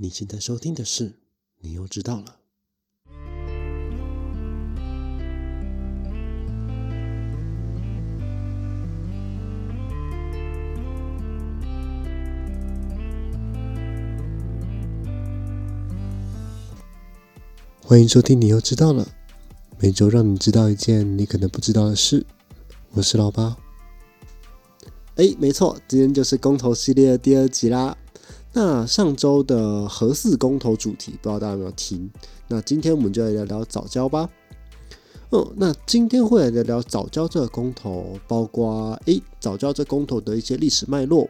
你现在收听的是，你又知道了。欢迎收听，你又知道了。每周让你知道一件你可能不知道的事。我是老八。哎，没错，今天就是公投系列的第二集啦。那上周的核四公投主题，不知道大家有没有听？那今天我们就来聊聊早教吧。嗯，那今天会来聊聊早教这个公投，包括诶早教这公投的一些历史脉络，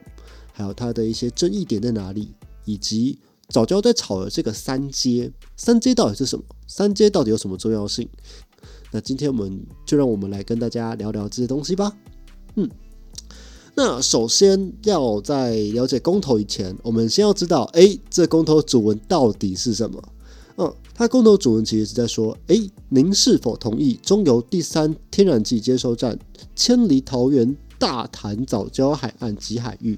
还有它的一些争议点在哪里，以及。早教在炒的这个三阶，三阶到底是什么？三阶到底有什么重要性？那今天我们就让我们来跟大家聊聊这些东西吧。嗯，那首先要在了解公投以前，我们先要知道，哎，这公投主文到底是什么？嗯，它公投主文其实是在说，哎，您是否同意中油第三天然气接收站迁离桃园大潭早礁海岸及海域？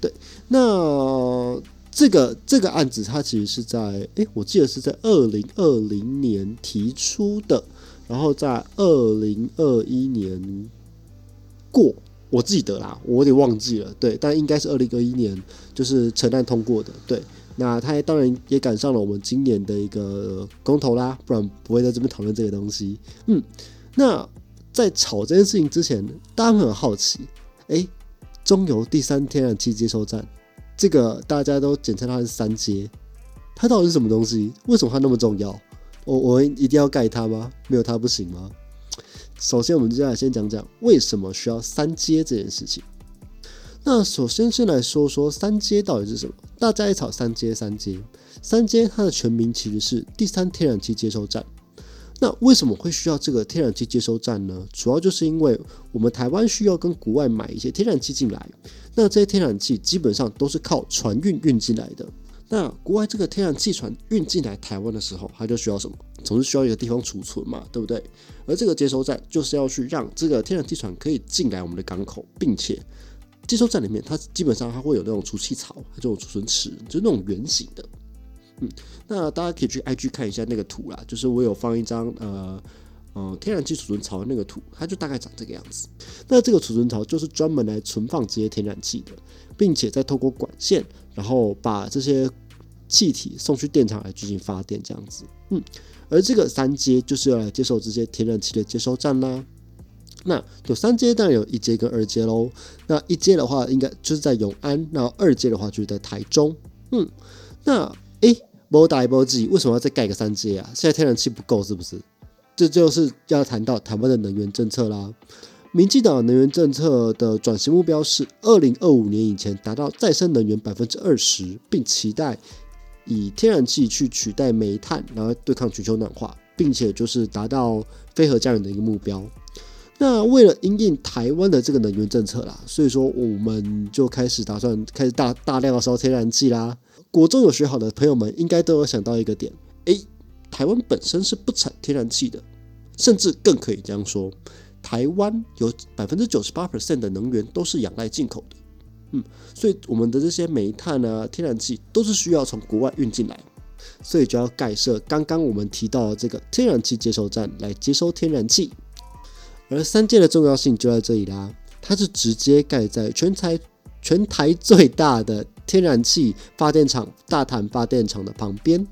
对，那。这个这个案子，它其实是在哎，我记得是在二零二零年提出的，然后在二零二一年过，我记得啦，我有点忘记了，对，但应该是二零二一年就是成案通过的，对。那它当然也赶上了我们今年的一个公投啦，不然不会在这边讨论这个东西。嗯，那在炒这件事情之前，大家很好奇，哎，中油第三天然气接收站。这个大家都简称它是三阶，它到底是什么东西？为什么它那么重要？我我一定要盖它吗？没有它不行吗？首先，我们接下来先讲讲为什么需要三阶这件事情。那首先先来说说三阶到底是什么？大家一吵三阶，三阶，三阶它的全名其实是第三天然气接收站。那为什么会需要这个天然气接收站呢？主要就是因为我们台湾需要跟国外买一些天然气进来，那这些天然气基本上都是靠船运运进来的。那国外这个天然气船运进来台湾的时候，它就需要什么？总是需要一个地方储存嘛，对不对？而这个接收站就是要去让这个天然气船可以进来我们的港口，并且接收站里面它基本上它会有那种储气槽，这种储存池，就是那种圆形的。嗯，那大家可以去 IG 看一下那个图啦，就是我有放一张呃呃天然气储存槽的那个图，它就大概长这个样子。那这个储存槽就是专门来存放这些天然气的，并且再透过管线，然后把这些气体送去电厂来进行发电这样子。嗯，而这个三阶就是要来接受这些天然气的接收站啦。那有三阶，当然有一阶跟二阶喽。那一阶的话，应该就是在永安；那二阶的话，就是在台中。嗯，那诶。波打一波记，为什么要再盖个三阶啊？现在天然气不够是不是？这就是要谈到台湾的能源政策啦。民进党能源政策的转型目标是二零二五年以前达到再生能源百分之二十，并期待以天然气去取代煤炭，然后对抗全球暖化，并且就是达到非核家园的一个目标。那为了因应台湾的这个能源政策啦，所以说我们就开始打算开始大大量的烧天然气啦。国中有学好的朋友们，应该都有想到一个点：诶，台湾本身是不产天然气的，甚至更可以这样说，台湾有百分之九十八 percent 的能源都是仰赖进口的。嗯，所以我们的这些煤炭啊、天然气都是需要从国外运进来，所以就要盖设刚刚我们提到的这个天然气接收站来接收天然气。而三界的重要性就在这里啦，它是直接盖在全台全台最大的。天然气发电厂大潭发电厂的旁边，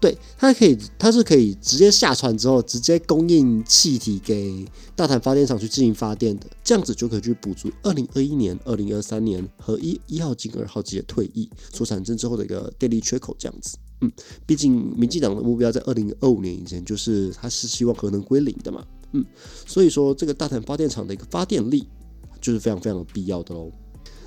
对它可以，它是可以直接下船之后，直接供应气体给大潭发电厂去进行发电的，这样子就可以去补足二零二一年、二零二三年和一一号机、二号机的退役所产生之后的一个电力缺口，这样子。嗯，毕竟民进党的目标在二零二五年以前，就是他是希望核能归零的嘛。嗯，所以说这个大潭发电厂的一个发电力就是非常非常必要的喽。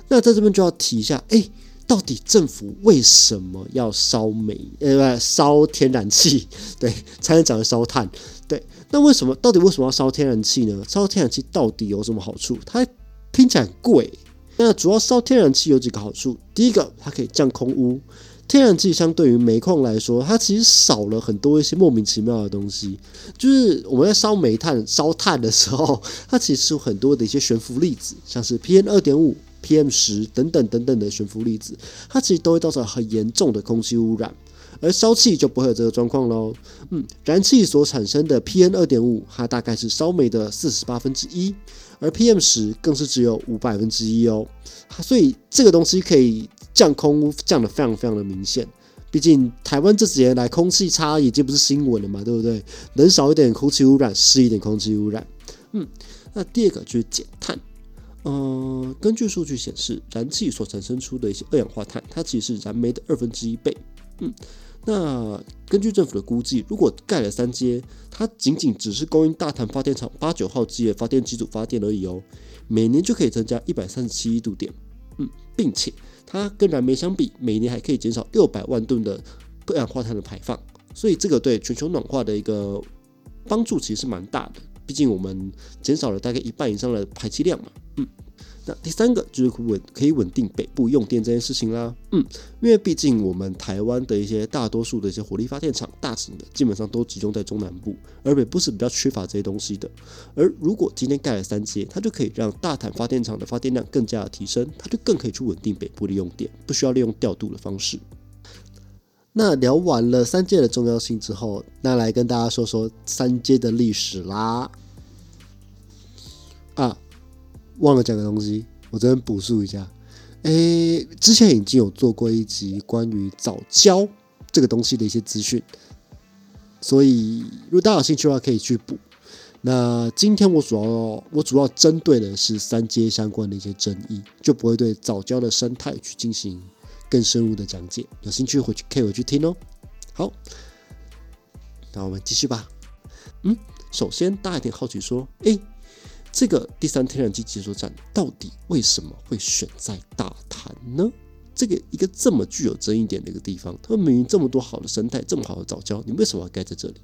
那在这边就要提一下，哎。到底政府为什么要烧煤？呃，烧天然气？对，才能讲的烧炭。对，那为什么？到底为什么要烧天然气呢？烧天然气到底有什么好处？它听起来很贵。那主要烧天然气有几个好处？第一个，它可以降空污。天然气相对于煤矿来说，它其实少了很多一些莫名其妙的东西。就是我们在烧煤炭、烧炭的时候，它其实有很多的一些悬浮粒子，像是 PM 二点五。PM 十等等等等的悬浮粒子，它其实都会造成很严重的空气污染。而烧气就不会有这个状况喽。嗯，燃气所产生的 PM 二点五，它大概是烧煤的四十八分之一，而 PM 十更是只有五百分之一哦。所以这个东西可以降空，降的非常非常的明显。毕竟台湾这几年来空气差已经不是新闻了嘛，对不对？能少一点空气污染是一点空气污染。嗯，那第二个就是减碳。嗯，根据数据显示，燃气所产生出的一些二氧化碳，它其实是燃煤的二分之一倍。嗯。那根据政府的估计，如果盖了三阶，它仅仅只是供应大潭发电厂八九号机的发电机组发电而已哦，每年就可以增加一百三十七亿度电，嗯，并且它跟燃煤相比，每年还可以减少六百万吨的二氧化碳的排放，所以这个对全球暖化的一个帮助其实是蛮大的，毕竟我们减少了大概一半以上的排气量嘛，嗯。那第三个就是稳可以稳定北部用电这件事情啦，嗯，因为毕竟我们台湾的一些大多数的一些火力发电厂，大型的基本上都集中在中南部，而北部是比较缺乏这些东西的。而如果今天盖了三阶，它就可以让大坦发电厂的发电量更加的提升，它就更可以去稳定北部的用电，不需要利用调度的方式。那聊完了三阶的重要性之后，那来跟大家说说三阶的历史啦。啊。忘了讲个东西，我这边补述一下。诶，之前已经有做过一集关于早教这个东西的一些资讯，所以如果大家有兴趣的话，可以去补。那今天我主要我主要针对的是三阶相关的一些争议，就不会对早教的生态去进行更深入的讲解。有兴趣回去可以回去听哦。好，那我们继续吧。嗯，首先大家一定好奇说，诶。这个第三天然气接收站到底为什么会选在大潭呢？这个一个这么具有争议点的一个地方，它明明这么多好的生态，这么好的早教，你为什么要盖在这里？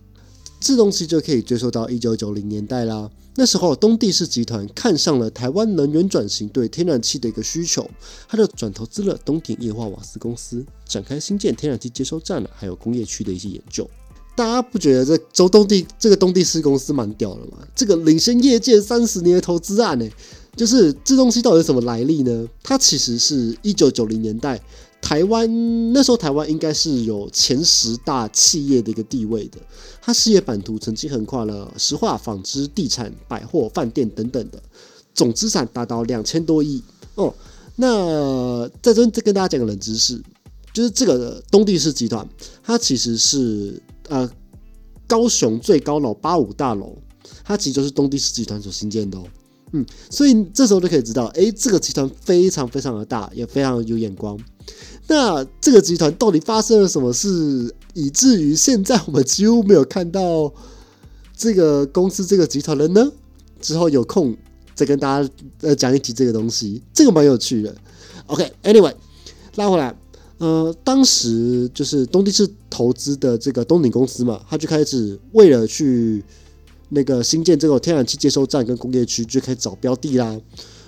这东西就可以追溯到一九九零年代啦。那时候东地市集团看上了台湾能源转型对天然气的一个需求，他就转投资了东鼎液化瓦斯公司，展开新建天然气接收站了，还有工业区的一些研究。大家不觉得这周东地这个东地市公司蛮屌的吗？这个领先业界三十年的投资案呢，就是这东西到底有什么来历呢？它其实是一九九零年代台湾那时候台湾应该是有前十大企业的一个地位的，它事业版图曾经横跨了石化、纺织、地产、百货、饭店等等的，总资产达到两千多亿哦。那在这再跟大家讲个冷知识，就是这个东地市集团，它其实是。呃，高雄最高楼八五大楼，它其实就是东地市集团所新建的哦。嗯，所以这时候就可以知道，哎，这个集团非常非常的大，也非常有眼光。那这个集团到底发生了什么事，以至于现在我们几乎没有看到这个公司、这个集团了呢？之后有空再跟大家呃讲一集这个东西，这个蛮有趣的。OK，Anyway，拉回来。呃，当时就是东地市投资的这个东鼎公司嘛，他就开始为了去那个新建这个天然气接收站跟工业区，就可以找标的啦。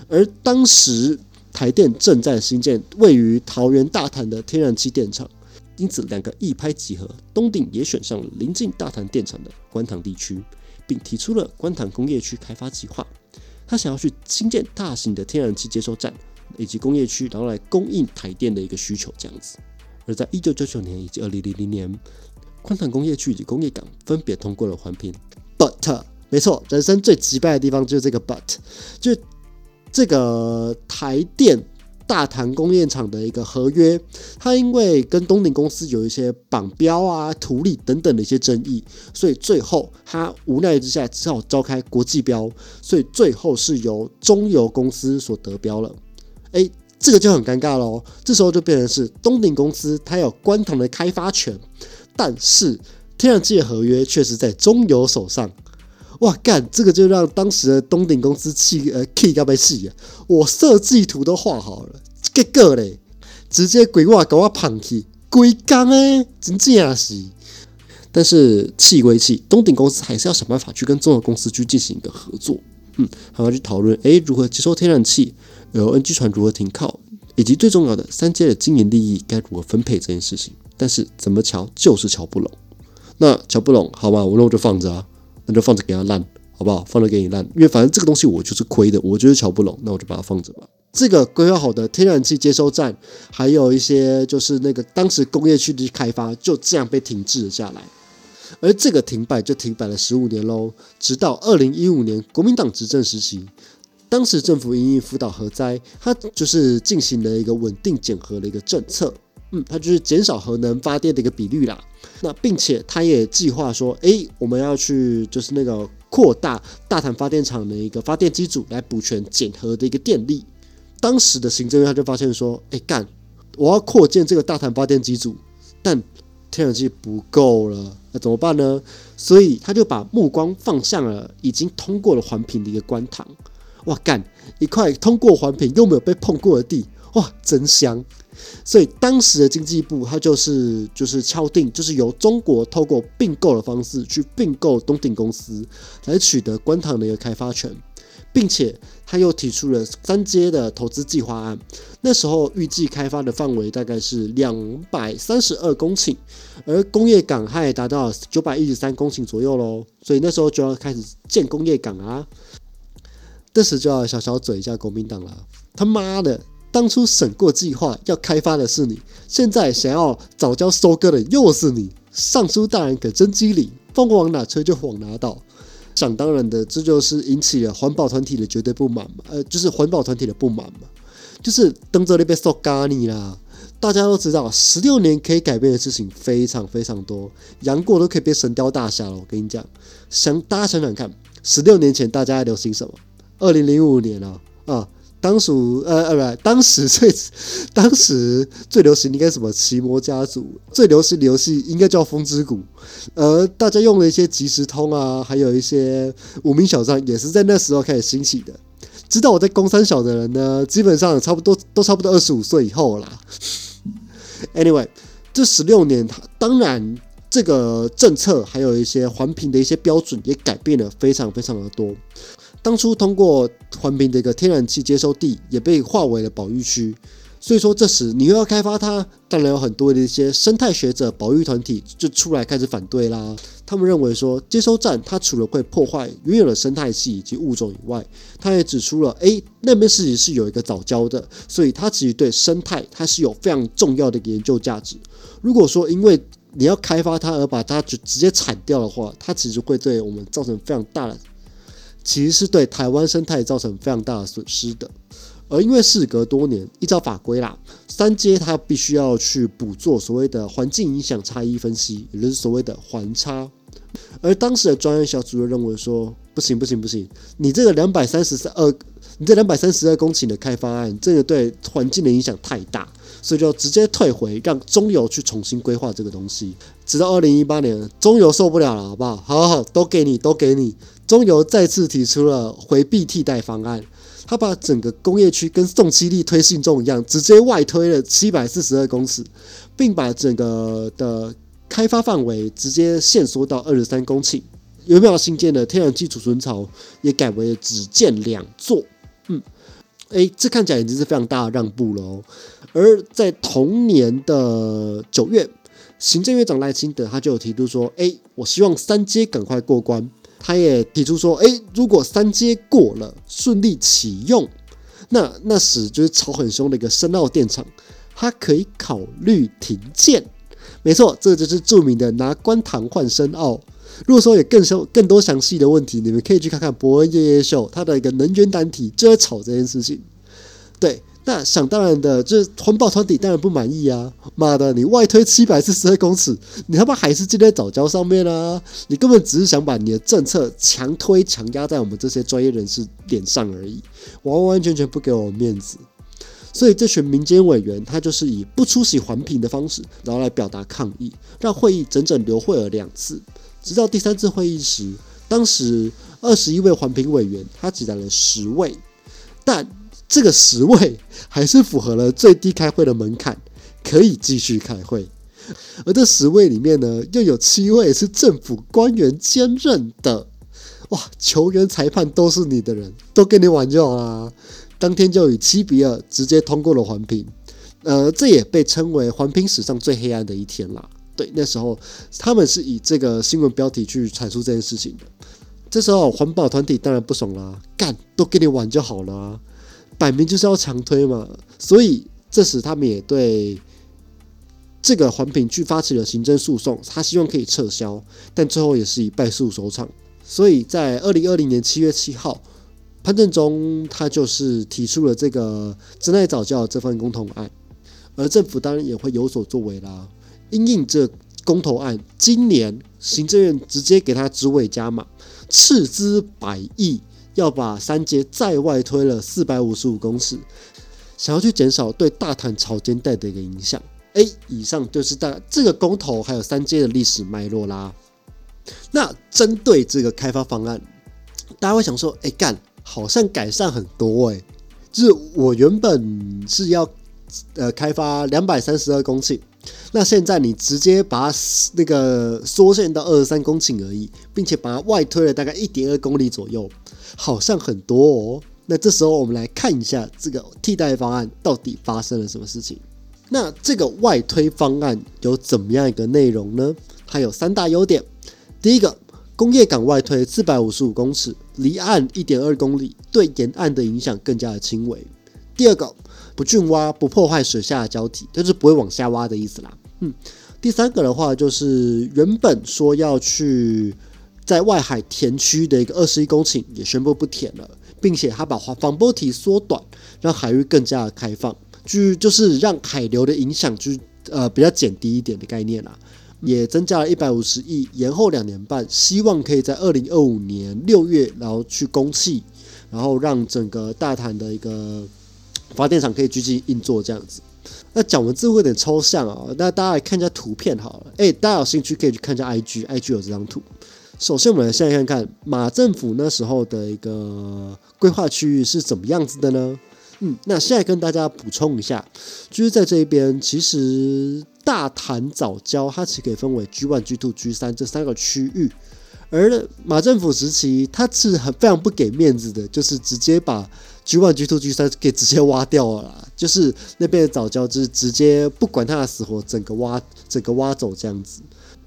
而当时台电正在新建位于桃园大潭的天然气电厂，因此两个一拍即合，东鼎也选上了临近大潭电厂的观塘地区，并提出了观塘工业区开发计划。他想要去新建大型的天然气接收站。以及工业区，然后来供应台电的一个需求这样子。而在一九九九年以及二零零零年，宽坦工业区以及工业港分别通过了环评。But，没错，人生最击败的地方就是这个 But，就这个台电大潭工业厂的一个合约，它因为跟东鼎公司有一些绑标啊、图利等等的一些争议，所以最后他无奈之下只好召开国际标，所以最后是由中油公司所得标了。哎，这个就很尴尬喽。这时候就变成是东鼎公司，它有关塘的开发权，但是天然气的合约确实在中油手上。哇，干这个就让当时的东鼎公司气呃气要被气啊！我设计图都画好了，这个嘞，直接鬼话给我胖去，鬼刚哎，真正是。但是气归气，东鼎公司还是要想办法去跟中油公司去进行一个合作，嗯，还要去讨论哎如何接收天然气。然后 NG 船如何停靠，以及最重要的三阶的经营利益该如何分配这件事情，但是怎么瞧就是瞧不拢。那瞧不拢，好吧，我那我就放着啊，那就放着给他烂，好不好？放着给你烂，因为反正这个东西我就是亏的，我就是瞧不拢，那我就把它放着吧。这个规划好的天然气接收站，还有一些就是那个当时工业区的开发，就这样被停滞了下来。而这个停摆就停摆了十五年喽，直到二零一五年国民党执政时期，当时政府因应福岛核灾，它就是进行了一个稳定减核的一个政策，嗯，它就是减少核能发电的一个比率啦。那并且它也计划说，诶，我们要去就是那个扩大大潭发电厂的一个发电机组，来补全减核的一个电力。当时的行政院他就发现说，诶，干，我要扩建这个大潭发电机组，但天然气不够了。那怎么办呢？所以他就把目光放向了已经通过了环评的一个官塘。哇，干一块通过环评又没有被碰过的地，哇，真香！所以当时的经济部他就是就是敲定，就是由中国透过并购的方式去并购东鼎公司，来取得官塘的一个开发权。并且他又提出了三阶的投资计划案，那时候预计开发的范围大概是两百三十二公顷，而工业港还达到九百一十三公顷左右喽，所以那时候就要开始建工业港啊。这时就要小小嘴一下国民党了，他妈的，当初审过计划要开发的是你，现在想要早交收割的又是你，尚书大人可真机灵，风往哪吹就往哪倒。想当然的，这就是引起了环保团体的绝对不满嘛，呃，就是环保团体的不满嘛，就是登州那边受咖你啦。大家都知道，十六年可以改变的事情非常非常多，杨过都可以变神雕大侠了。我跟你讲，想大家想想看，十六年前大家在流行什么？二零零五年啊啊。当属呃呃不，当时最当时最流行应该什么奇魔家族，最流行的游戏应该叫风之谷，呃，大家用了一些即时通啊，还有一些无名小站，也是在那时候开始兴起的。知道我在工三小的人呢，基本上差不多 都差不多二十五岁以后啦。Anyway，这十六年，当然这个政策还有一些环评的一些标准也改变了非常非常的多。当初通过环评的一个天然气接收地也被划为了保育区，所以说这时你又要开发它，当然有很多的一些生态学者、保育团体就出来开始反对啦。他们认为说接收站它除了会破坏原有的生态系以及物种以外，它也指出了，诶，那边事情是有一个早教的，所以它其实对生态它是有非常重要的研究价值。如果说因为你要开发它而把它就直接铲掉的话，它其实会对我们造成非常大的。其实是对台湾生态造成非常大的损失的，而因为事隔多年，依照法规啦，三阶它必须要去补做所谓的环境影响差异分析，也就是所谓的环差。而当时的专业小组就认为说，不行不行不行，你这个两百三十三二，你这两百三十二公顷的开发案，这个对环境的影响太大，所以就直接退回，让中油去重新规划这个东西。直到二零一八年，中油受不了了，好不好？好好好，都给你，都给你。中油再次提出了回避替代方案，他把整个工业区跟宋七力推信众一样，直接外推了七百四十二公尺，并把整个的开发范围直接限缩到二十三公顷。有没有新建的天然气储存槽也改为只建两座。嗯，诶，这看起来已经是非常大的让步了哦。而在同年的九月，行政院长赖清德他就有提出说：“诶，我希望三阶赶快过关。”他也提出说：“哎，如果三阶过了，顺利启用，那那时就是吵很凶的一个深澳电厂，它可以考虑停建。没错，这就是著名的拿官塘换深澳。如果说有更详更多详细的问题，你们可以去看看伯恩夜夜秀，他的一个能源单体就在吵这件事情。对。”那想当然的，就是环保团体当然不满意啊！妈的，你外推七百四十二公尺，你他妈还是建在早教上面啊！你根本只是想把你的政策强推强压在我们这些专业人士脸上而已，完完全全不给我们面子。所以这群民间委员，他就是以不出席环评的方式，然后来表达抗议，让会议整整流会了两次。直到第三次会议时，当时二十一位环评委员，他只来了十位，但。这个十位还是符合了最低开会的门槛，可以继续开会。而这十位里面呢，又有七位是政府官员兼任的。哇，球员、裁判都是你的人，都跟你玩就好啦。当天就以七比二直接通过了环评。呃，这也被称为环评史上最黑暗的一天啦。对，那时候他们是以这个新闻标题去阐述这件事情的。这时候环保团体当然不爽啦，干都跟你玩就好了。摆明就是要强推嘛。所以这时他们也对这个环评局发起了行政诉讼，他希望可以撤销，但最后也是以败诉收场。所以在二零二零年七月七号，潘正中他就是提出了这个真爱早教这份公投案，而政府当然也会有所作为啦。因应这公投案，今年行政院直接给他职位加码，斥资百亿，要把三阶再外推了四百五十五公尺，想要去减少对大潭潮间带的一个影响。哎，以上就是大这个公投还有三阶的历史脉络啦。那针对这个开发方案，大家会想说，哎干，好像改善很多哎，就是我原本是要呃开发两百三十二公顷。那现在你直接把它那个缩限到二十三公顷而已，并且把它外推了大概一点二公里左右，好像很多哦。那这时候我们来看一下这个替代方案到底发生了什么事情。那这个外推方案有怎么样一个内容呢？它有三大优点。第一个，工业港外推四百五十五公尺，离岸一点二公里，对沿岸的影响更加的轻微。第二个。不浚挖，不破坏水下的胶体，就是不会往下挖的意思啦。嗯，第三个的话就是原本说要去在外海填区的一个二十一公顷也宣布不填了，并且他把防波堤缩短，让海域更加的开放，就就是让海流的影响就呃比较减低一点的概念啦。也增加了一百五十亿，延后两年半，希望可以在二零二五年六月然后去供气，然后让整个大潭的一个。发电厂可以继续运作这样子，那讲文字会有点抽象啊。那大家来看一下图片好了。哎，大家有兴趣可以去看一下 IG，IG 有这张图。首先，我们来先看看马政府那时候的一个规划区域是怎么样子的呢？嗯，那现在跟大家补充一下，就是在这一边，其实大潭早教它其实可以分为 G one、G two、G 三这三个区域。而马政府时期，他是很非常不给面子的，就是直接把 G one、G two、G 三给直接挖掉了啦。就是那边的早教，就是直接不管他的死活，整个挖，整个挖走这样子。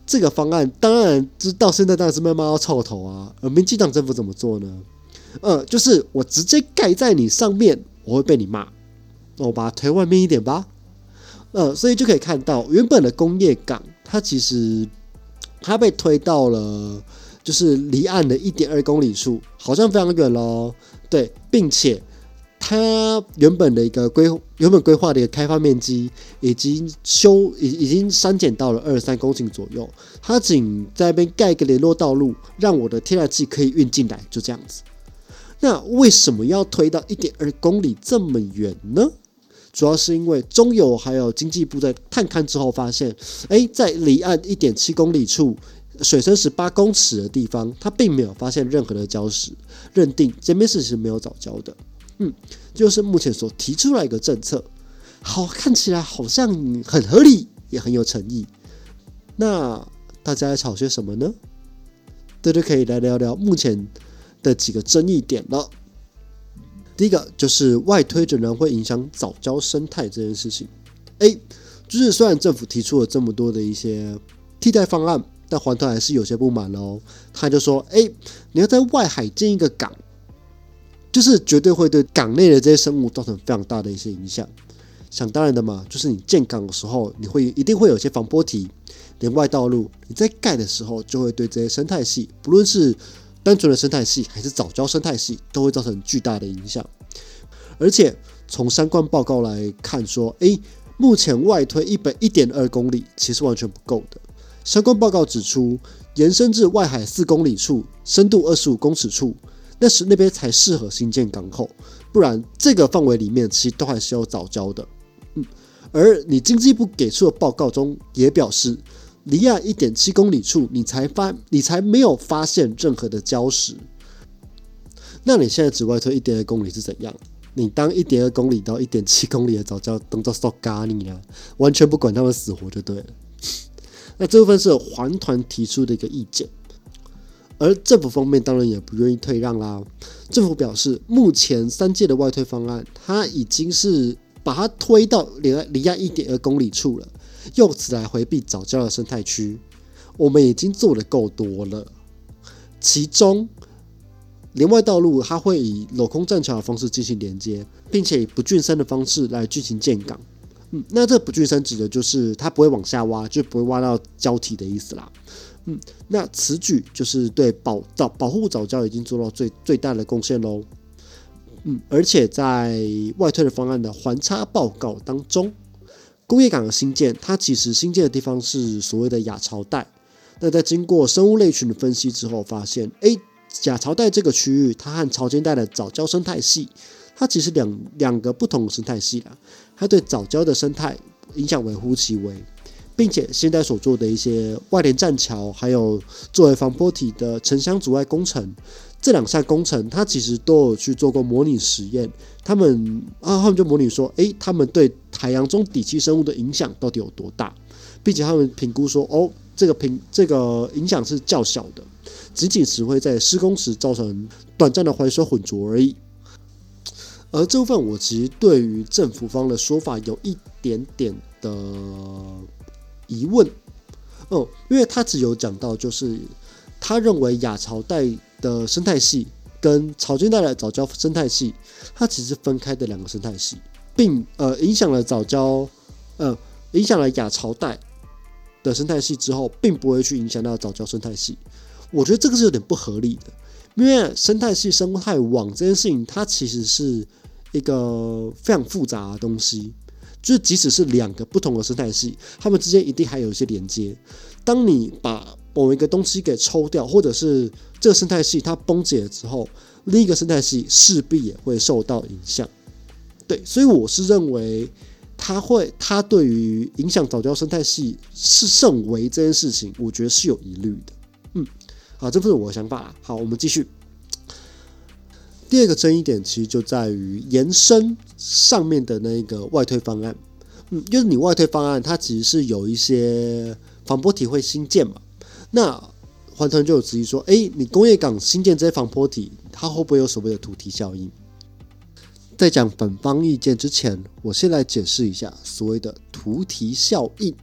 这个方案当然，就到现在当然是被骂到臭头啊。而民进党政府怎么做呢？呃，就是我直接盖在你上面，我会被你骂。那我把它推外面一点吧。呃，所以就可以看到，原本的工业港，它其实它被推到了。就是离岸的一点二公里处，好像非常远喽。对，并且它原本的一个规原本规划的一个开发面积已经修已已经删减到了二十三公顷左右。它仅在那边盖一个联络道路，让我的天然气可以运进来，就这样子。那为什么要推到一点二公里这么远呢？主要是因为中油还有经济部在探勘之后发现，哎，在离岸一点七公里处。水深十八公尺的地方，他并没有发现任何的礁石，认定这边是是没有藻礁的。嗯，就是目前所提出来一个政策，好看起来好像很合理，也很有诚意。那大家在吵些什么呢？大家可以来聊聊目前的几个争议点了。第一个就是外推仍然会影响早教生态这件事情。A 就是虽然政府提出了这么多的一些替代方案。但环团还是有些不满喽，他就说：“哎，你要在外海建一个港，就是绝对会对港内的这些生物造成非常大的一些影响。想当然的嘛，就是你建港的时候，你会一定会有些防波堤、连外道路，你在盖的时候就会对这些生态系，不论是单纯的生态系还是早教生态系，都会造成巨大的影响。而且从相关报告来看，说，哎，目前外推一百一点二公里，其实完全不够的。”相关报告指出，延伸至外海四公里处，深度二十五公尺处，那是那边才适合新建港口，不然这个范围里面其实都还是有早礁的。嗯，而你经济部给出的报告中也表示，离岸一点七公里处，你才发你才没有发现任何的礁石。那你现在只外推一点二公里是怎样？你当一点二公里到一点七公里的早礁当做 so 咖你啊，完全不管他们死活就对了。那这部分是环团提出的一个意见，而政府方面当然也不愿意退让啦。政府表示，目前三届的外推方案，它已经是把它推到离离岸一点二公里处了，用此来回避早教的生态区。我们已经做的够多了，其中连外道路它会以镂空栈桥的方式进行连接，并且以不浚深的方式来进行建港。嗯，那这不浚深指的就是它不会往下挖，就不会挖到礁体的意思啦。嗯，那此举就是对保保保护早教已经做到最最大的贡献喽。嗯，而且在外推的方案的环差报告当中，工业港的新建，它其实新建的地方是所谓的亚潮带。那在经过生物类群的分析之后，发现，哎，亚潮带这个区域，它和潮间带的早教生态系，它其实两两个不同的生态系啦。它对早教的生态影响微乎其微，并且现在所做的一些外联栈桥，还有作为防坡体的城乡阻碍工程，这两项工程，它其实都有去做过模拟实验。他们啊，他们就模拟说，诶，他们对海洋中底栖生物的影响到底有多大，并且他们评估说，哦。这个评这个影响是较小的，仅仅只会在施工时造成短暂的怀水混浊而已。而这部分我其实对于政府方的说法有一点点的疑问哦，因为他只有讲到就是他认为亚潮带的生态系跟潮间带的早礁生态系，它其实分开的两个生态系，并呃影响了早礁呃影响了亚潮带。的生态系之后，并不会去影响到早教生态系。我觉得这个是有点不合理的，因为生态系生态网这件事情，它其实是一个非常复杂的东西。就是即使是两个不同的生态系，它们之间一定还有一些连接。当你把某一个东西给抽掉，或者是这个生态系它崩解了之后，另一个生态系势必也会受到影响。对，所以我是认为。他会，他对于影响早教生态系是甚为这件事情，我觉得是有疑虑的。嗯，好，这不是我的想法。好，我们继续。第二个争议点其实就在于延伸上面的那个外推方案。嗯，就是你外推方案，它其实是有一些防波体会新建嘛。那环团就有质疑说，哎，你工业港新建这些防波体，它会不会有所谓的土体效应？在讲本方意见之前，我先来解释一下所谓的图题效应。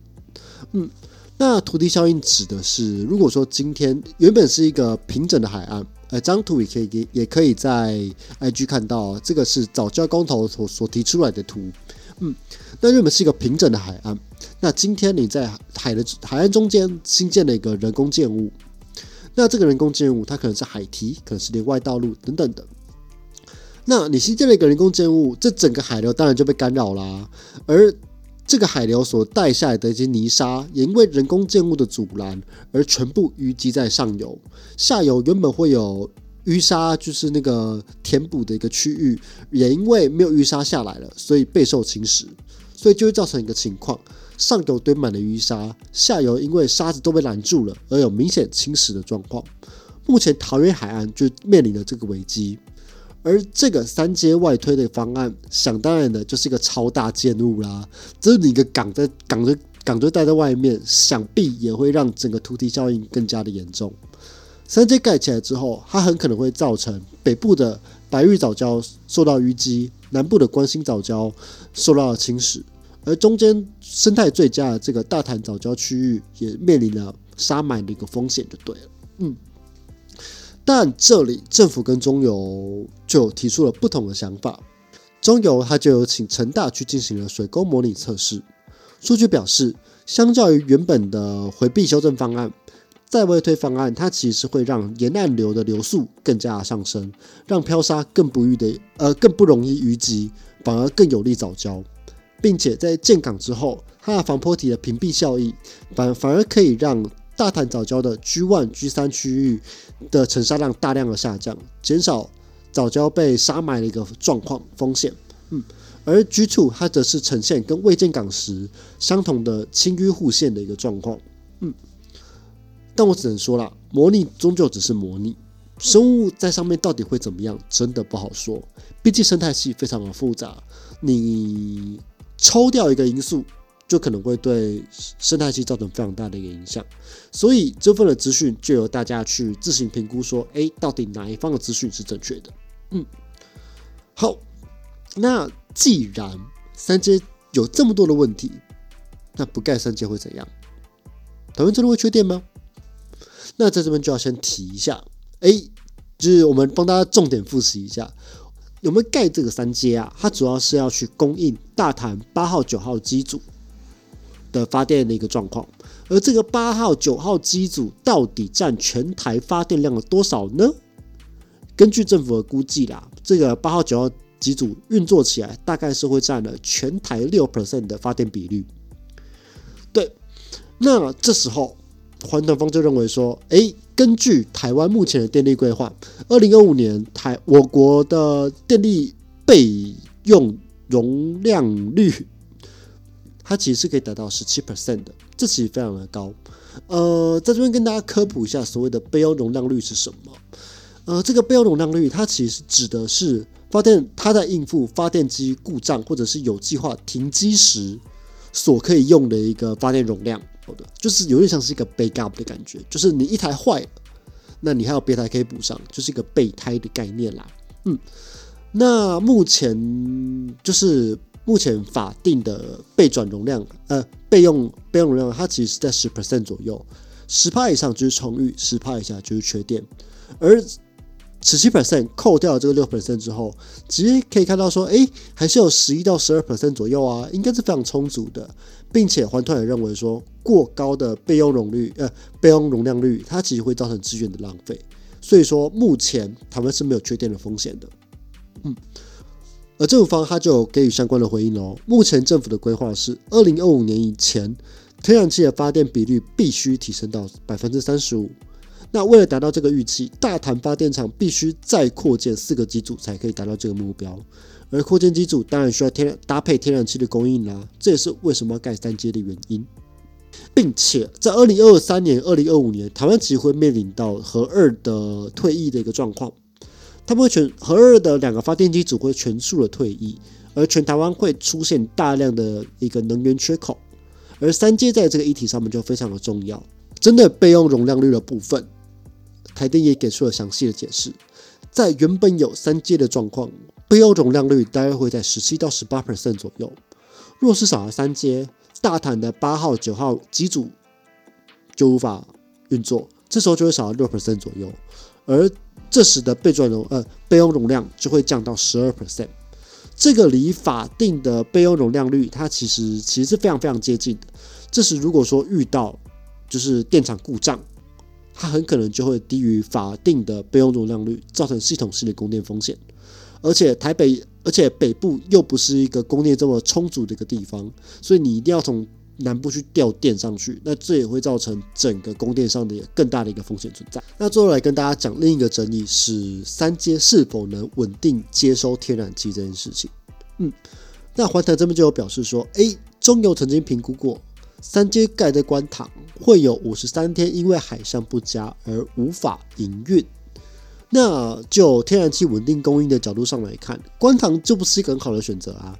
嗯，那图题效应指的是，如果说今天原本是一个平整的海岸，呃，张图也可以也也可以在 IG 看到，这个是早教工头所所提出来的图。嗯，那日本是一个平整的海岸，那今天你在海的海岸中间新建了一个人工建物，那这个人工建物它可能是海堤，可能是连外道路等等的。那你新建了一个人工建物，这整个海流当然就被干扰啦。而这个海流所带下来的一些泥沙，也因为人工建物的阻拦而全部淤积在上游。下游原本会有淤沙，就是那个填补的一个区域，也因为没有淤沙下来了，所以备受侵蚀。所以就会造成一个情况：上游堆满了淤沙，下游因为沙子都被拦住了，而有明显侵蚀的状况。目前桃园海岸就面临了这个危机。而这个三阶外推的方案，想当然的就是一个超大建物啦。这是你一个港在港就港就待在外面，想必也会让整个突堤效应更加的严重。三阶盖起来之后，它很可能会造成北部的白玉藻礁受到淤积，南部的关心藻礁受到侵蚀，而中间生态最佳的这个大潭藻礁区域也面临了沙埋的一个风险，就对了。嗯。但这里政府跟中油就提出了不同的想法，中油它就有请成大去进行了水沟模拟测试，数据表示，相较于原本的回避修正方案，再外推方案，它其实会让沿岸流的流速更加上升，让漂沙更不易的呃更不容易淤积，反而更有利早礁，并且在建港之后，它的防坡体的屏蔽效益反反而可以让。大潭早礁的 G one、G 三区域的沉沙量大量的下降，减少早礁被沙埋的一个状况风险。嗯，而 G two 它则是呈现跟未建港时相同的清淤护线的一个状况。嗯，但我只能说了，模拟终究只是模拟，生物在上面到底会怎么样，真的不好说。毕竟生态系非常的复杂，你抽掉一个因素。就可能会对生态系造成非常大的一个影响，所以这份的资讯就由大家去自行评估，说，哎，到底哪一方的资讯是正确的？嗯，好，那既然三阶有这么多的问题，那不盖三阶会怎样？台湾真的会缺电吗？那在这边就要先提一下，哎，就是我们帮大家重点复习一下，有没有盖这个三阶啊？它主要是要去供应大潭八号、九号机组的发电的一个状况。而这个八号、九号机组到底占全台发电量的多少呢？根据政府的估计啦，这个八号、九号机组运作起来，大概是会占了全台六 percent 的发电比率。对，那这时候环团方就认为说，诶，根据台湾目前的电力规划，二零二五年台我国的电力备用容量率，它其实是可以达到十七 percent 的，这其实非常的高。呃，在这边跟大家科普一下，所谓的备用容量率是什么？呃，这个备用容量率，它其实指的是发电它在应付发电机故障或者是有计划停机时所可以用的一个发电容量。好的，就是有点像是一个 backup 的感觉，就是你一台坏了，那你还有别台可以补上，就是一个备胎的概念啦。嗯，那目前就是目前法定的备转容量，呃，备用备用容量，它其实是在十 percent 左右，十帕以上就是充裕，十帕以下就是缺电，而十七 percent 扣掉这个六 percent 之后，直接可以看到说，哎，还是有十一到十二 percent 左右啊，应该是非常充足的，并且环团也认为说，过高的备用容率，呃，备用容量率，它其实会造成资源的浪费，所以说目前他们是没有缺电的风险的，嗯，而政府方他就给予相关的回应哦，目前政府的规划是，二零二五年以前，天然气的发电比率必须提升到百分之三十五。那为了达到这个预期，大潭发电厂必须再扩建四个机组才可以达到这个目标。而扩建机组当然需要天搭配天然气的供应啦，这也是为什么要盖三阶的原因。并且在二零二三年、二零二五年，台湾其实会面临到核二的退役的一个状况，他们会全核二的两个发电机组会全数的退役，而全台湾会出现大量的一个能源缺口。而三阶在这个议题上面就非常的重要，针对备用容量率的部分。台电也给出了详细的解释，在原本有三阶的状况，备用容量率大约会在十七到十八 percent 左右。若是少了三阶，大坦的八号、九号机组就无法运作，这时候就会少了六 percent 左右，而这时的备转容呃备用容量就会降到十二 percent。这个离法定的备用容量率，它其实其实是非常非常接近的。这时如果说遇到就是电厂故障，它很可能就会低于法定的备用容量率，造成系统性的供电风险。而且台北，而且北部又不是一个供电这么充足的一个地方，所以你一定要从南部去调电上去，那这也会造成整个供电上的更大的一个风险存在。那最后来跟大家讲另一个争议是三阶是否能稳定接收天然气这件事情。嗯，那环台这边就有表示说，诶，中油曾经评估过三阶盖在关塘。会有五十三天因为海上不佳而无法营运。那就天然气稳定供应的角度上来看，观塘就不是一个很好的选择啊，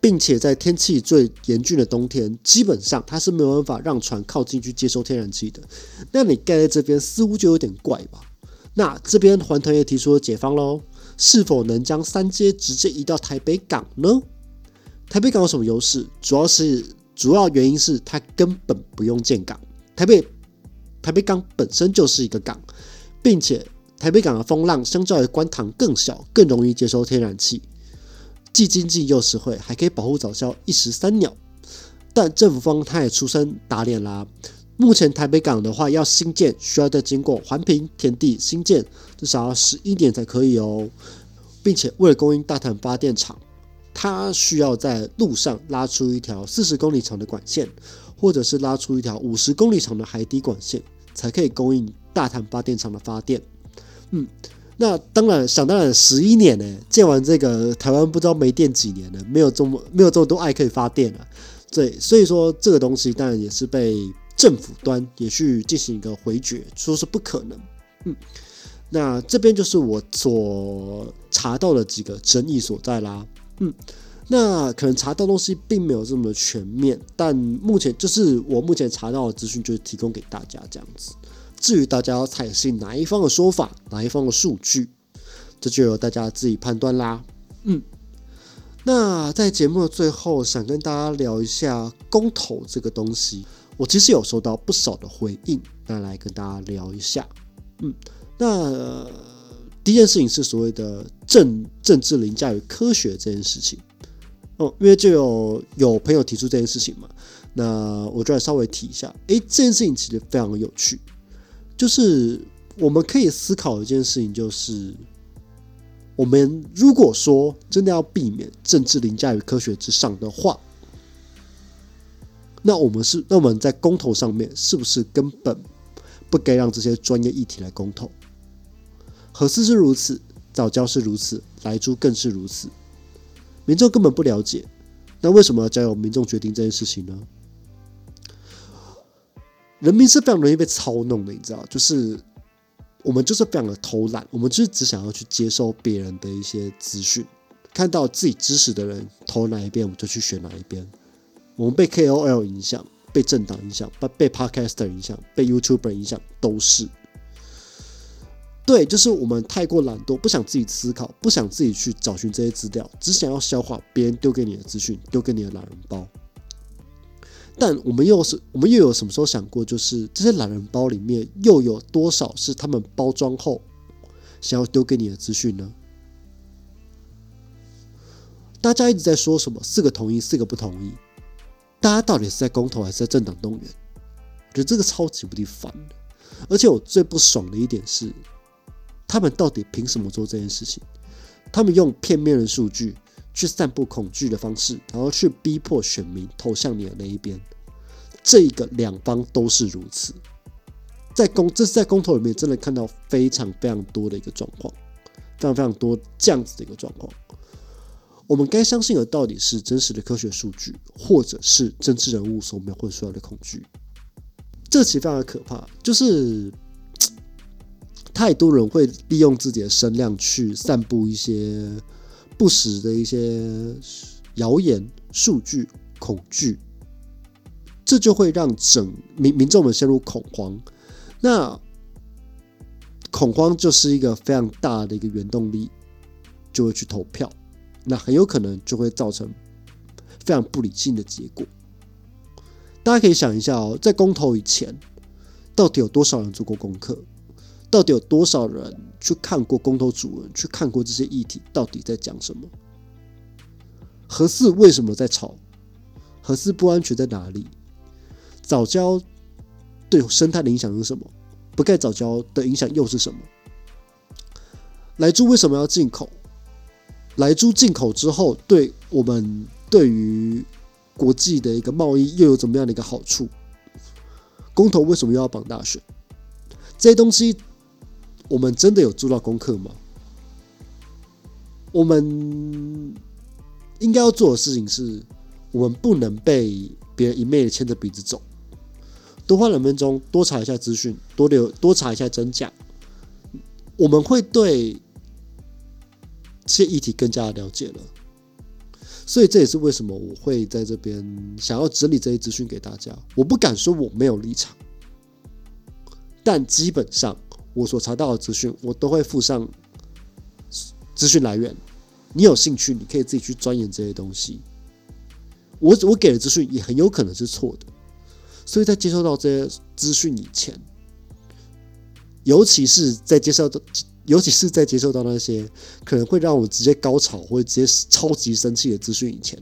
并且在天气最严峻的冬天，基本上它是没有办法让船靠近去接收天然气的。那你盖在这边似乎就有点怪吧？那这边环团也提出了解方喽，是否能将三阶直接移到台北港呢？台北港有什么优势？主要是。主要原因是它根本不用建港，台北台北港本身就是一个港，并且台北港的风浪相较于观塘更小，更容易接收天然气，既经济又实惠，还可以保护早销一石三鸟。但政府方他也出声打脸啦，目前台北港的话要新建，需要再经过环评、田地、新建，至少要十一年才可以哦，并且为了供应大潭发电厂。它需要在路上拉出一条四十公里长的管线，或者是拉出一条五十公里长的海底管线，才可以供应大潭发电厂的发电。嗯，那当然，想当然，十一年呢，建完这个台湾不知道没电几年了，没有这么没有这么多爱可以发电了。对，所以说这个东西当然也是被政府端也去进行一个回绝，说是不可能。嗯，那这边就是我所查到的几个争议所在啦。嗯，那可能查到东西并没有这么全面，但目前就是我目前查到的资讯，就是提供给大家这样子。至于大家要采信哪一方的说法，哪一方的数据，这就由大家自己判断啦。嗯，那在节目的最后，想跟大家聊一下公投这个东西，我其实有收到不少的回应，那来跟大家聊一下。嗯，那第一件事情是所谓的政政治凌驾于科学这件事情。哦，因为就有有朋友提出这件事情嘛，那我就来稍微提一下。诶，这件事情其实非常有趣，就是我们可以思考一件事情，就是我们如果说真的要避免政治凌驾于科学之上的话，那我们是那我们在公投上面是不是根本不该让这些专业议题来公投？核四是如此，早教是如此，来猪更是如此。民众根本不了解，那为什么要交由民众决定这件事情呢？人民是非常容易被操弄的，你知道，就是我们就是非常的偷懒，我们就是只想要去接收别人的一些资讯，看到自己支持的人投哪一边，我们就去选哪一边。我们被 KOL 影响，被政党影响，被被 Podcaster 影响，被 YouTuber 影响，都是。对，就是我们太过懒惰，不想自己思考，不想自己去找寻这些资料，只想要消化别人丢给你的资讯，丢给你的懒人包。但我们又是，我们又有什么时候想过，就是这些懒人包里面又有多少是他们包装后想要丢给你的资讯呢？大家一直在说什么四个同意，四个不同意，大家到底是在公投还是在政党动员？我觉得这个超级无敌烦的，而且我最不爽的一点是。他们到底凭什么做这件事情？他们用片面的数据去散布恐惧的方式，然后去逼迫选民投向你的那一边。这一个两方都是如此，在公这是在公投里面真的看到非常非常多的一个状况，非常非常多这样子的一个状况。我们该相信的到底是真实的科学数据，或者是政治人物所描绘出来的恐惧？这其实非常的可怕，就是。太多人会利用自己的声量去散布一些不实的一些谣言、数据、恐惧，这就会让整民民众们陷入恐慌。那恐慌就是一个非常大的一个原动力，就会去投票。那很有可能就会造成非常不理性的结果。大家可以想一下哦，在公投以前，到底有多少人做过功课？到底有多少人去看过公投主文，去看过这些议题到底在讲什么？核四为什么在吵？核四不安全在哪里？早教对生态的影响是什么？不盖早教的影响又是什么？来猪为什么要进口？来猪进口之后，对我们对于国际的一个贸易又有怎么样的一个好处？公投为什么又要绑大选？这些东西。我们真的有做到功课吗？我们应该要做的事情是，我们不能被别人一昧的牵着鼻子走，多花两分钟，多查一下资讯，多留多查一下真假，我们会对这些议题更加了解了。所以这也是为什么我会在这边想要整理这些资讯给大家。我不敢说我没有立场，但基本上。我所查到的资讯，我都会附上资讯来源。你有兴趣，你可以自己去钻研这些东西。我我给的资讯也很有可能是错的，所以在接收到这些资讯以前，尤其是在接受到，尤其是在接受到那些可能会让我直接高潮或者直接超级生气的资讯以前，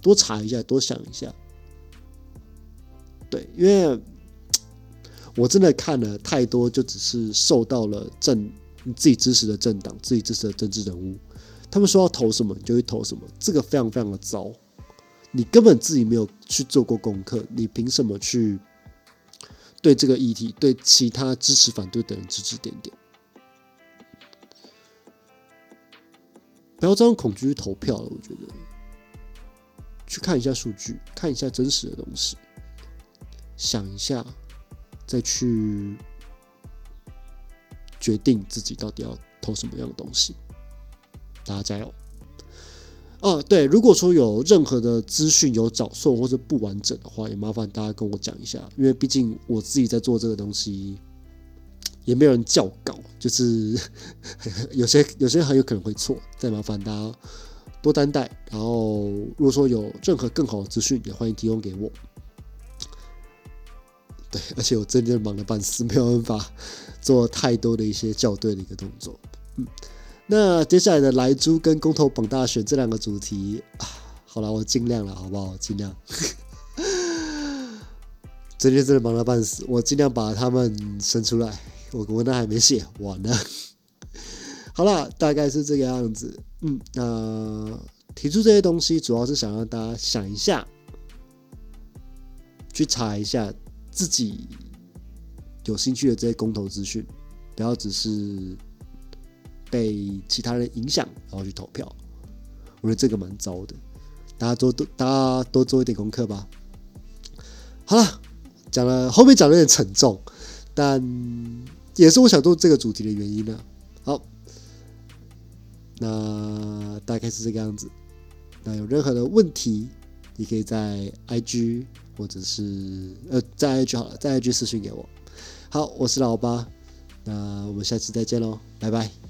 多查一下，多想一下。对，因为。我真的看了太多，就只是受到了政自己支持的政党、自己支持的政治人物，他们说要投什么，你就会投什么，这个非常非常的糟。你根本自己没有去做过功课，你凭什么去对这个议题、对其他支持、反对的人指指点点？不要这样恐惧去投票了，我觉得去看一下数据，看一下真实的东西，想一下。再去决定自己到底要投什么样的东西，大家加油！哦，对，如果说有任何的资讯有找错或者不完整的话，也麻烦大家跟我讲一下，因为毕竟我自己在做这个东西，也没有人校稿，就是 有些有些很有可能会错，再麻烦大家多担待。然后，如果说有任何更好的资讯，也欢迎提供给我。对，而且我真的忙得半死，没有办法做太多的一些校对的一个动作。嗯，那接下来的莱猪跟公投榜大选这两个主题啊，好了，我尽量了，好不好？尽量。最近真的忙到半死，我尽量把他们生出来。我文案还没写完呢。好了，大概是这个样子。嗯，那提出这些东西，主要是想让大家想一下，去查一下自己有兴趣的这些公投资讯，不要只是被其他人影响然后去投票。我觉得这个蛮糟的，大家多多大家多做一点功课吧。好了，讲了后面讲的有点沉重，但也是我想做这个主题的原因呢。好。那大概是这个样子。那有任何的问题，你可以在 IG 或者是呃，再来一句好了，再来一句私信给我。好，我是老八，那我们下次再见喽，拜拜。